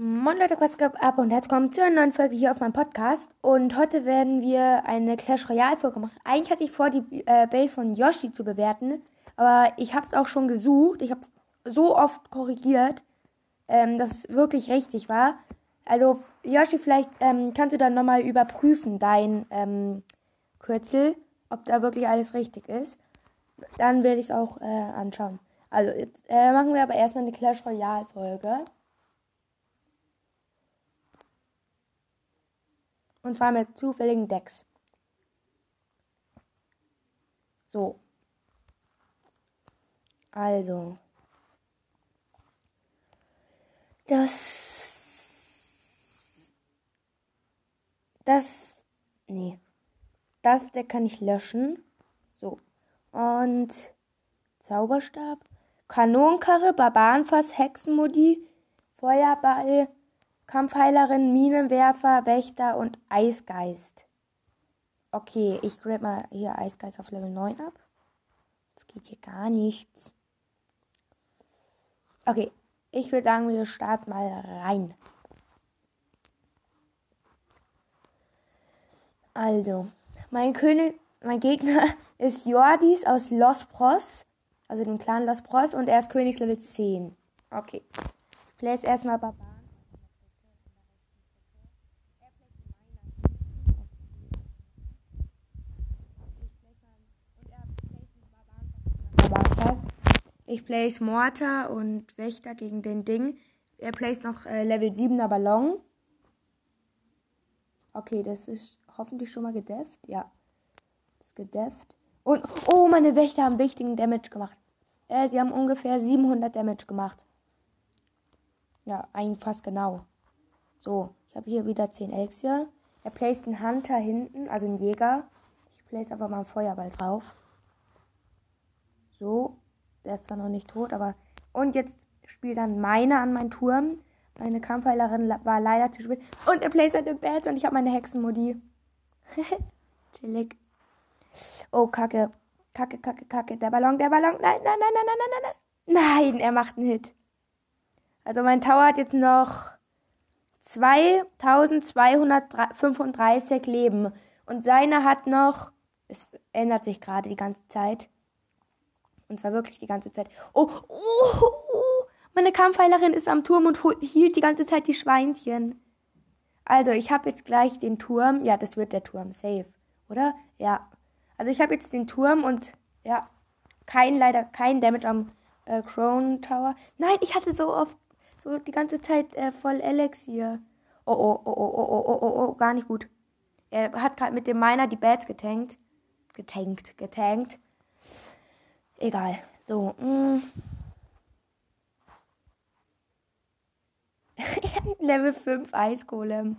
Moin Leute, was geht ab und herzlich willkommen zu einer neuen Folge hier auf meinem Podcast. Und heute werden wir eine Clash Royale Folge machen. Eigentlich hatte ich vor, die äh, Base von Yoshi zu bewerten, aber ich habe es auch schon gesucht. Ich habe es so oft korrigiert, ähm, dass es wirklich richtig war. Also Yoshi, vielleicht ähm, kannst du dann nochmal überprüfen, dein ähm, Kürzel, ob da wirklich alles richtig ist. Dann werde ich es auch äh, anschauen. Also jetzt äh, machen wir aber erstmal eine Clash Royale Folge. Und zwar mit zufälligen Decks. So. Also. Das. Das. Nee. Das Deck kann ich löschen. So. Und. Zauberstab. Kanonenkarre, Barbarenfass, Hexenmodi, Feuerball, Kampfheilerin, Minenwerfer, Wächter und Eisgeist. Okay, ich grab mal hier Eisgeist auf Level 9 ab. Das geht hier gar nichts. Okay, ich würde sagen, wir starten mal rein. Also, mein König, mein Gegner ist Jordis aus Los Pros, also dem Clan Los Pros, und er ist Königslevel 10. Okay. Ich place erstmal Barbar. Ich place Mortar und Wächter gegen den Ding. Er place noch äh, Level 7er Ballon. Okay, das ist hoffentlich schon mal gedefft. Ja. Das ist gedefft. Und, oh, meine Wächter haben wichtigen Damage gemacht. Äh, sie haben ungefähr 700 Damage gemacht. Ja, eigentlich fast genau. So, ich habe hier wieder 10 Elixir. Er placed einen Hunter hinten, also einen Jäger. Ich place einfach mal einen Feuerball drauf. So, der ist zwar noch nicht tot, aber. Und jetzt spielt dann meine an meinen Turm. Meine Kampfheilerin war leider zu spät. Und er placed halt im Bett und ich habe meine Hexenmodi. Chillig. Oh, Kacke. Kacke, Kacke, Kacke. Der Ballon, der Ballon. Nein, nein, nein, nein, nein, nein, nein. Nein, er macht einen Hit. Also mein Tower hat jetzt noch 2235 Leben. Und seine hat noch. Es ändert sich gerade die ganze Zeit. Und zwar wirklich die ganze Zeit. Oh, oh, oh, meine Kampfheilerin ist am Turm und hielt die ganze Zeit die Schweinchen. Also, ich habe jetzt gleich den Turm. Ja, das wird der Turm. Safe. Oder? Ja. Also, ich habe jetzt den Turm und ja, kein, leider kein Damage am äh, Crown Tower. Nein, ich hatte so oft, so die ganze Zeit äh, voll Elixier. Oh, oh, oh, oh, oh, oh, oh, oh, gar nicht gut. Er hat gerade mit dem Miner die Bats getankt. Getankt, getankt. Egal. So. Mm. Level 5 Eisgolem.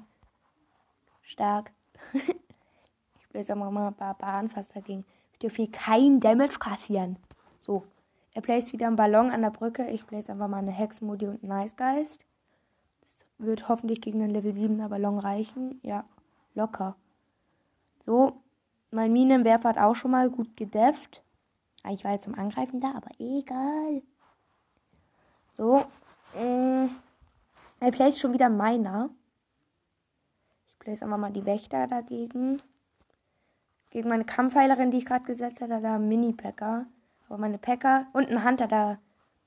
Stark. ich will jetzt auch mal ein paar Bahn fast dagegen. Ich dürfe hier kein Damage kassieren. So. Er placed wieder einen Ballon an der Brücke. Ich place einfach mal eine Hexmodi und einen Nicegeist. Das wird hoffentlich gegen einen Level 7er Ballon reichen. Ja, locker. So. Mein Minenwerfer hat auch schon mal gut gedefft. Ich war jetzt zum Angreifen da, aber egal. So. Äh, er place schon wieder meiner. Ich place einfach mal die Wächter dagegen. Gegen meine Kampfheilerin, die ich gerade gesetzt hatte, da Mini-Packer. Aber meine Packer und ein Hunter da.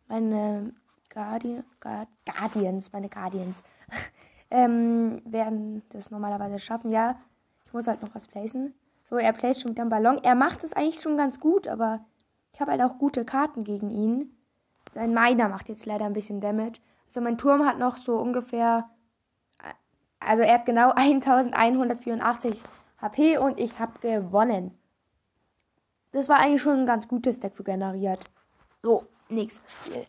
Meine Guardi Guard Guardians, meine Guardians. ähm, werden das normalerweise schaffen. Ja, ich muss halt noch was placen. So, er placed schon wieder einen Ballon. Er macht es eigentlich schon ganz gut, aber ich habe halt auch gute Karten gegen ihn. Sein Miner macht jetzt leider ein bisschen Damage. Also mein Turm hat noch so ungefähr, also er hat genau 1184 HP und ich habe gewonnen. Das war eigentlich schon ein ganz gutes Deck für generiert. So, nächstes Spiel.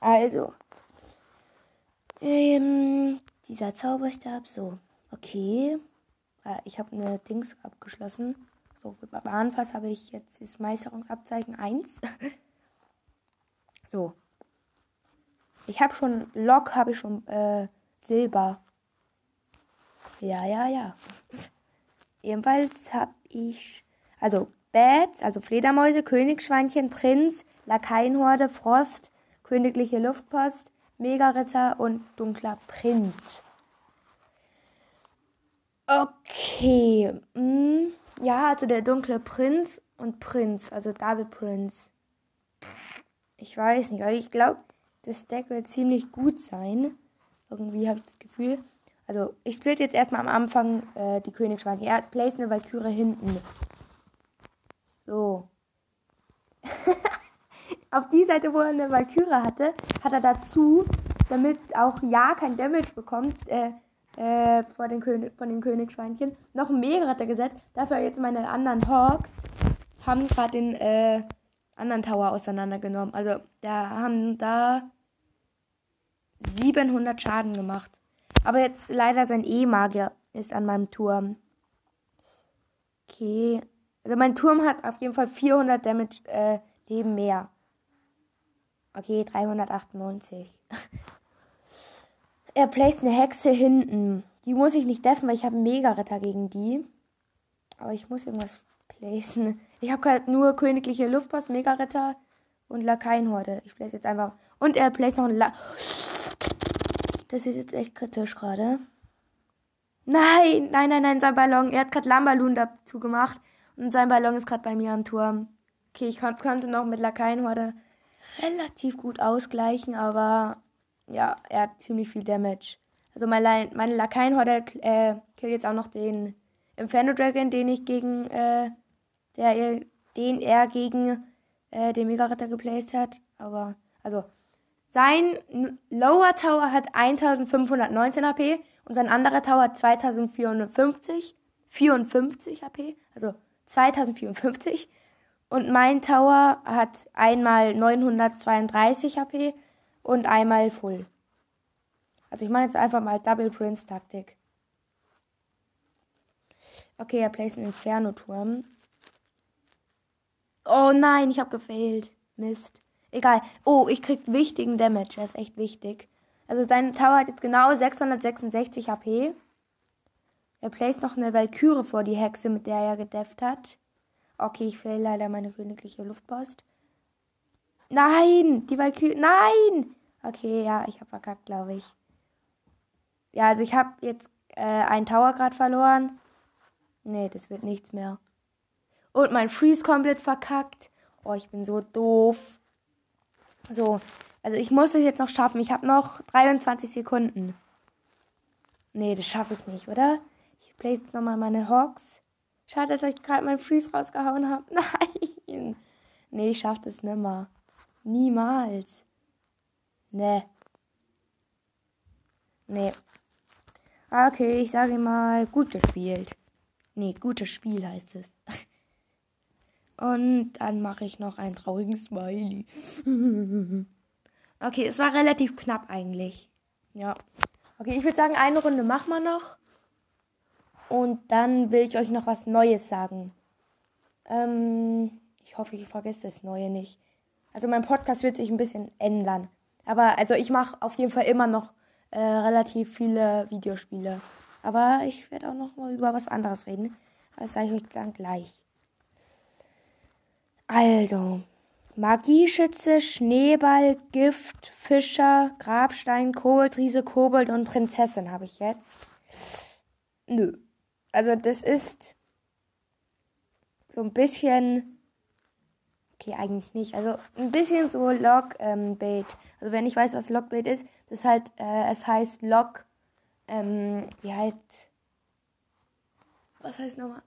Also, ähm, dieser Zauberstab, so, okay. Äh, ich habe eine Dings abgeschlossen. Für Barbarenfass habe ich jetzt das Meisterungsabzeichen 1. so. Ich habe schon, Lock habe ich schon, äh, Silber. Ja, ja, ja. Ebenfalls habe ich, also Bats, also Fledermäuse, Königsschweinchen, Prinz, Lakaienhorde, Frost, Königliche Luftpost, Mega-Ritter und dunkler Prinz. Okay. Hm, ja, also der dunkle Prinz und Prinz, also David Prinz. Ich weiß nicht, aber ich glaube, das Deck wird ziemlich gut sein. Irgendwie habe ich das Gefühl. Also, ich split jetzt erstmal am Anfang äh, die Königsschwanke. Er place eine Valkyrie hinten. So. Auf die Seite, wo er eine Valkyrie hatte, hat er dazu, damit auch Ja kein Damage bekommt, äh, äh, vor den König, von den Königsschweinchen, noch einen Mega-Ritter gesetzt. Dafür jetzt meine anderen Hawks haben gerade den äh, anderen Tower auseinandergenommen. Also da haben da 700 Schaden gemacht. Aber jetzt leider sein E-Magier ist an meinem Turm. Okay. Also mein Turm hat auf jeden Fall 400 Damage äh, Leben mehr. Okay, 398. er placed eine Hexe hinten. Die muss ich nicht deffen, weil ich habe einen Mega-Ritter gegen die. Aber ich muss irgendwas placen. Ich habe gerade nur königliche Luftpost, Mega-Ritter und Lakaienhorde. Ich place jetzt einfach. Und er placed noch einen La Das ist jetzt echt kritisch gerade. Nein, nein, nein, nein, sein Ballon. Er hat gerade Lambalun dazu gemacht. Und sein Ballon ist gerade bei mir am Turm. Okay, ich konnte noch mit Lakaienhorde relativ gut ausgleichen, aber ja, er hat ziemlich viel Damage. Also meine, meine Lakaienhorde äh, killt jetzt auch noch den Inferno Dragon, den ich gegen, äh, der, den er gegen äh, den Mega-Ritter geplaced hat. Aber, also, sein Lower Tower hat 1519 HP und sein anderer Tower hat 2450, 54 HP, also 2054. Und mein Tower hat einmal 932 HP und einmal Full. Also ich mache jetzt einfach mal Double Prince Taktik. Okay, er placed einen Inferno-Turm. Oh nein, ich habe gefailt. Mist. Egal. Oh, ich krieg wichtigen Damage. Das ist echt wichtig. Also sein Tower hat jetzt genau 666 HP. Er placed noch eine Valkyrie vor die Hexe, mit der er gedefft hat. Okay, ich fehl leider meine königliche Luftpost. Nein, die Valkyrie. Nein! Okay, ja, ich habe verkackt, glaube ich. Ja, also ich habe jetzt äh, einen Tower gerade verloren. Nee, das wird nichts mehr. Und mein Freeze komplett verkackt. Oh, ich bin so doof. So, also ich muss es jetzt noch schaffen. Ich habe noch 23 Sekunden. Nee, das schaffe ich nicht, oder? Ich place jetzt nochmal meine Hawks. Schade, dass ich gerade meinen Freeze rausgehauen habe. Nein. Nee, ich schaff das nimmer. Niemals. Nee. Nee. Okay, ich sage mal, gut gespielt. Nee, gutes Spiel heißt es. Und dann mache ich noch einen traurigen Smiley. okay, es war relativ knapp eigentlich. Ja. Okay, ich würde sagen, eine Runde machen wir noch. Und dann will ich euch noch was Neues sagen. Ähm, ich hoffe, ich vergesse das Neue nicht. Also mein Podcast wird sich ein bisschen ändern. Aber also ich mache auf jeden Fall immer noch äh, relativ viele Videospiele. Aber ich werde auch noch mal über was anderes reden. Das sage ich euch dann gleich. Also, Magieschütze, Schneeball, Gift, Fischer, Grabstein, Koboldriese, Kobold und Prinzessin habe ich jetzt. Nö. Also das ist so ein bisschen, okay, eigentlich nicht, also ein bisschen so Lockbait. Ähm, also wenn ich weiß, was Lockbait ist, das halt, äh, es heißt Lock, ähm, wie heißt, was heißt nochmal?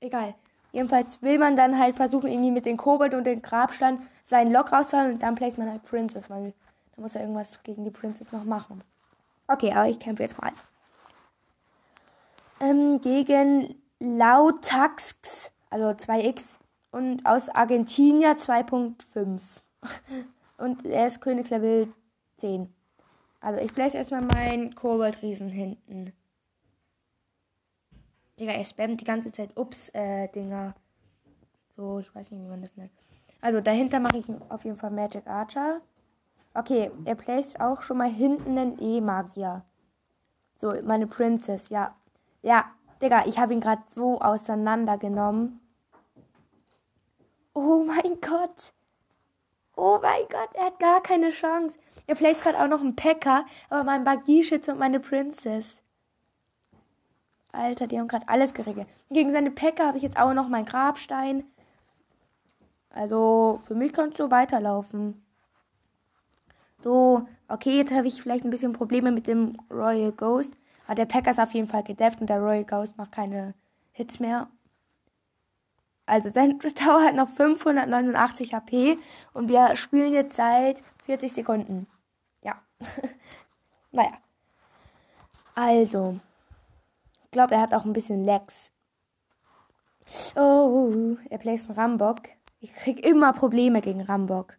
Egal. Jedenfalls will man dann halt versuchen, irgendwie mit den Kobold und den Grabstein seinen Lock rauszuholen und dann placed man halt Princess, weil da muss er irgendwas gegen die Princess noch machen. Okay, aber ich kämpfe jetzt mal ähm, gegen Lautax, also 2x, und aus Argentinien 2.5. und er ist Königslevel 10. Also ich bläse erstmal meinen Koboldriesen hinten. Digga, er spammt die ganze Zeit Ups-Dinger. Äh, so, ich weiß nicht, wie man das nennt. Also dahinter mache ich auf jeden Fall Magic Archer. Okay, er placed auch schon mal hinten einen E-Magier. So, meine Princess, ja. Ja, Digga, ich habe ihn gerade so auseinandergenommen. Oh mein Gott. Oh mein Gott, er hat gar keine Chance. Er placed gerade auch noch einen Packer, aber mein Bagieschütze und meine Princess. Alter, die haben gerade alles geregelt. Gegen seine Packer habe ich jetzt auch noch meinen Grabstein. Also, für mich kannst du weiterlaufen. So, okay, jetzt habe ich vielleicht ein bisschen Probleme mit dem Royal Ghost. Aber der Packer ist auf jeden Fall gedefft und der Royal Ghost macht keine Hits mehr. Also sein Tower hat noch 589 HP und wir spielen jetzt seit 40 Sekunden. Ja. naja. Also. Ich glaube, er hat auch ein bisschen Lags. Oh, er placed einen Rambock. Ich krieg immer Probleme gegen Rambock.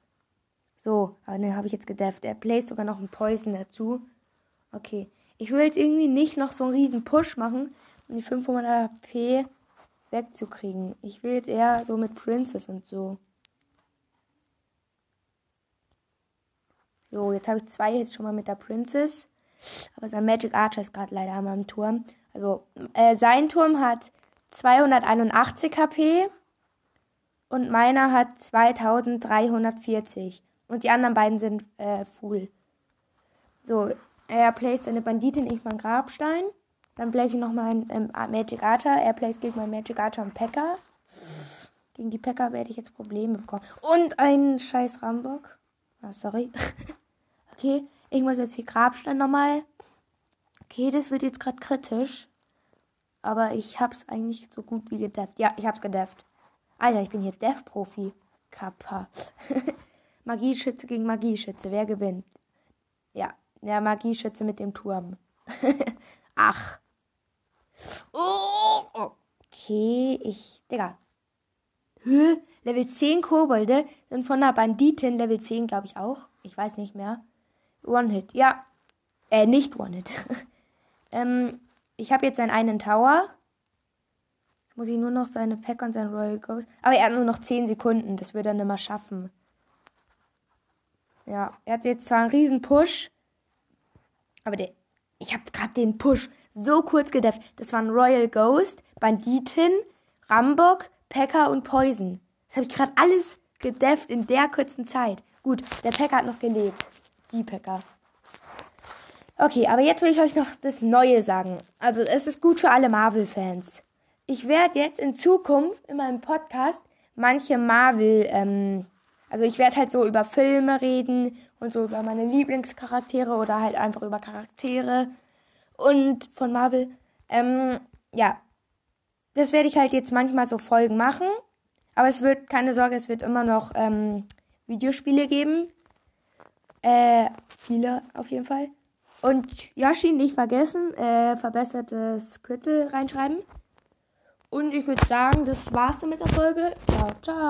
So, aber den habe ich jetzt gedefft. Er placed sogar noch einen Poison dazu. Okay. Ich will jetzt irgendwie nicht noch so einen riesen Push machen, um die 500 HP wegzukriegen. Ich will jetzt eher so mit Princess und so. So, jetzt habe ich zwei jetzt schon mal mit der Princess. Aber sein Magic Archer ist gerade leider meinem Turm. Also, äh, sein Turm hat 281 HP und meiner hat 2340. Und die anderen beiden sind äh, full. So, er placed eine Banditin, ich mein Grabstein. Dann place ich noch mein ähm, Magic Archer. Er place gegen mein Magic Archer und Packer. Gegen die Packer werde ich jetzt Probleme bekommen. Und ein scheiß Rambock. Ah, sorry. okay, ich muss jetzt die Grabstein nochmal. Okay, das wird jetzt gerade kritisch. Aber ich hab's eigentlich so gut wie gedefft. Ja, ich hab's gedefft. Alter, ich bin hier Dev-Profi. Kappa. Magieschütze gegen Magieschütze. Wer gewinnt? Ja, der Magieschütze mit dem Turm. Ach. Oh, okay, ich. Digga. Hä? Level 10 Kobolde sind von der Banditin Level 10, glaube ich auch. Ich weiß nicht mehr. One-Hit. Ja. Äh, nicht One-Hit. ähm, ich habe jetzt seinen einen Tower. Jetzt muss ich nur noch seine Pack und sein Royal Ghost. Aber er hat nur noch 10 Sekunden. Das wird er nicht mehr schaffen. Ja, er hat jetzt zwar einen riesen Push. Aber der, ich habe gerade den Push so kurz gedefft. Das waren Royal Ghost, Banditin, Rambock, Packer und Poison. Das habe ich gerade alles gedefft in der kurzen Zeit. Gut, der Packer hat noch gelebt. Die Packer. Okay, aber jetzt will ich euch noch das Neue sagen. Also es ist gut für alle Marvel-Fans. Ich werde jetzt in Zukunft in meinem Podcast manche Marvel, ähm, also ich werde halt so über Filme reden und so über meine Lieblingscharaktere oder halt einfach über Charaktere und von Marvel. Ähm, ja, das werde ich halt jetzt manchmal so Folgen machen. Aber es wird, keine Sorge, es wird immer noch ähm, Videospiele geben. Äh, viele auf jeden Fall. Und Yoshi nicht vergessen, äh, verbessertes Kürzel reinschreiben. Und ich würde sagen, das war's dann mit der Folge. Ciao, ciao.